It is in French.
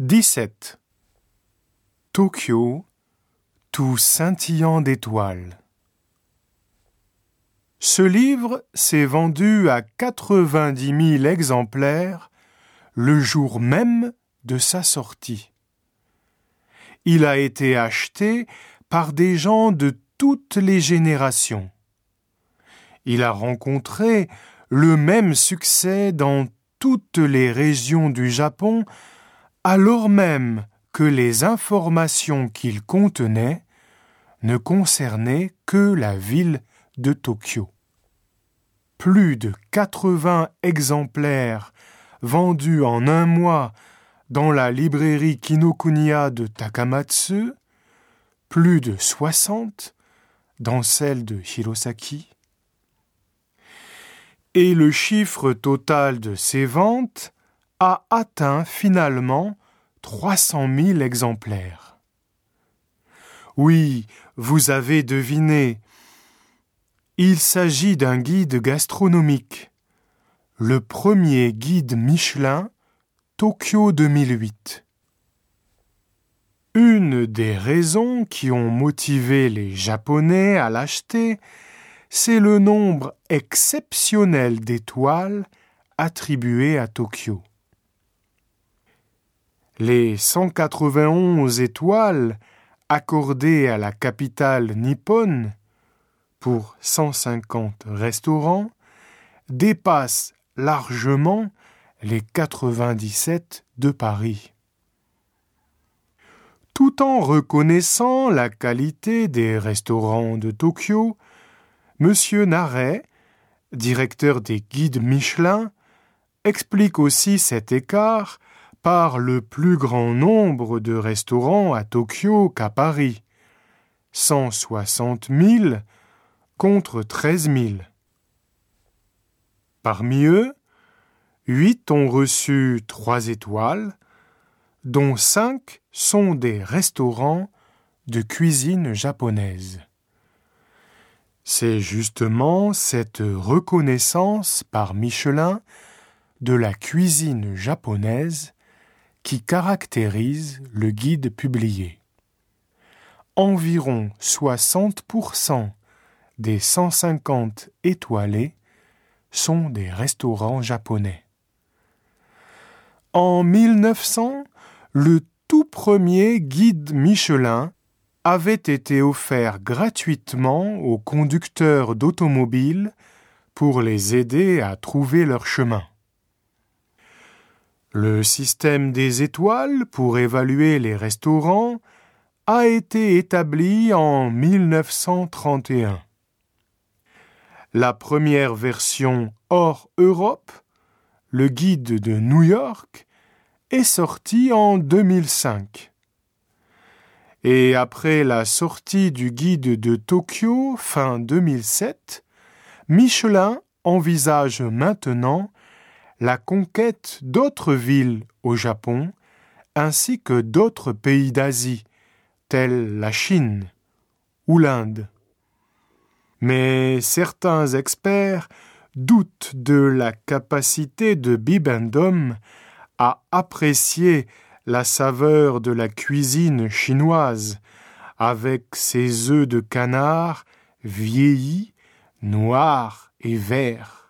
17. Tokyo, tout scintillant d'étoiles. Ce livre s'est vendu à 90 000 exemplaires le jour même de sa sortie. Il a été acheté par des gens de toutes les générations. Il a rencontré le même succès dans toutes les régions du Japon alors même que les informations qu'il contenait ne concernaient que la ville de Tokyo. Plus de 80 exemplaires vendus en un mois dans la librairie Kinokuniya de Takamatsu, plus de 60 dans celle de Hirosaki. Et le chiffre total de ces ventes a atteint finalement 300 000 exemplaires. Oui, vous avez deviné. Il s'agit d'un guide gastronomique, le premier guide Michelin Tokyo 2008. Une des raisons qui ont motivé les Japonais à l'acheter, c'est le nombre exceptionnel d'étoiles attribuées à Tokyo. Les 191 étoiles accordées à la capitale nippone pour 150 restaurants dépassent largement les 97 de Paris. Tout en reconnaissant la qualité des restaurants de Tokyo, M. Naret, directeur des guides Michelin, explique aussi cet écart par le plus grand nombre de restaurants à Tokyo qu'à Paris, 160 000 contre 13 000. Parmi eux, huit ont reçu trois étoiles, dont cinq sont des restaurants de cuisine japonaise. C'est justement cette reconnaissance par Michelin de la cuisine japonaise qui caractérise le guide publié. Environ 60% des 150 étoilés sont des restaurants japonais. En 1900, le tout premier guide Michelin avait été offert gratuitement aux conducteurs d'automobiles pour les aider à trouver leur chemin. Le système des étoiles pour évaluer les restaurants a été établi en 1931. La première version hors Europe, le guide de New York, est sortie en 2005. Et après la sortie du guide de Tokyo fin 2007, Michelin envisage maintenant la conquête d'autres villes au Japon, ainsi que d'autres pays d'Asie, tels la Chine ou l'Inde. Mais certains experts doutent de la capacité de Bibendum à apprécier la saveur de la cuisine chinoise avec ses œufs de canard vieillis, noirs et verts.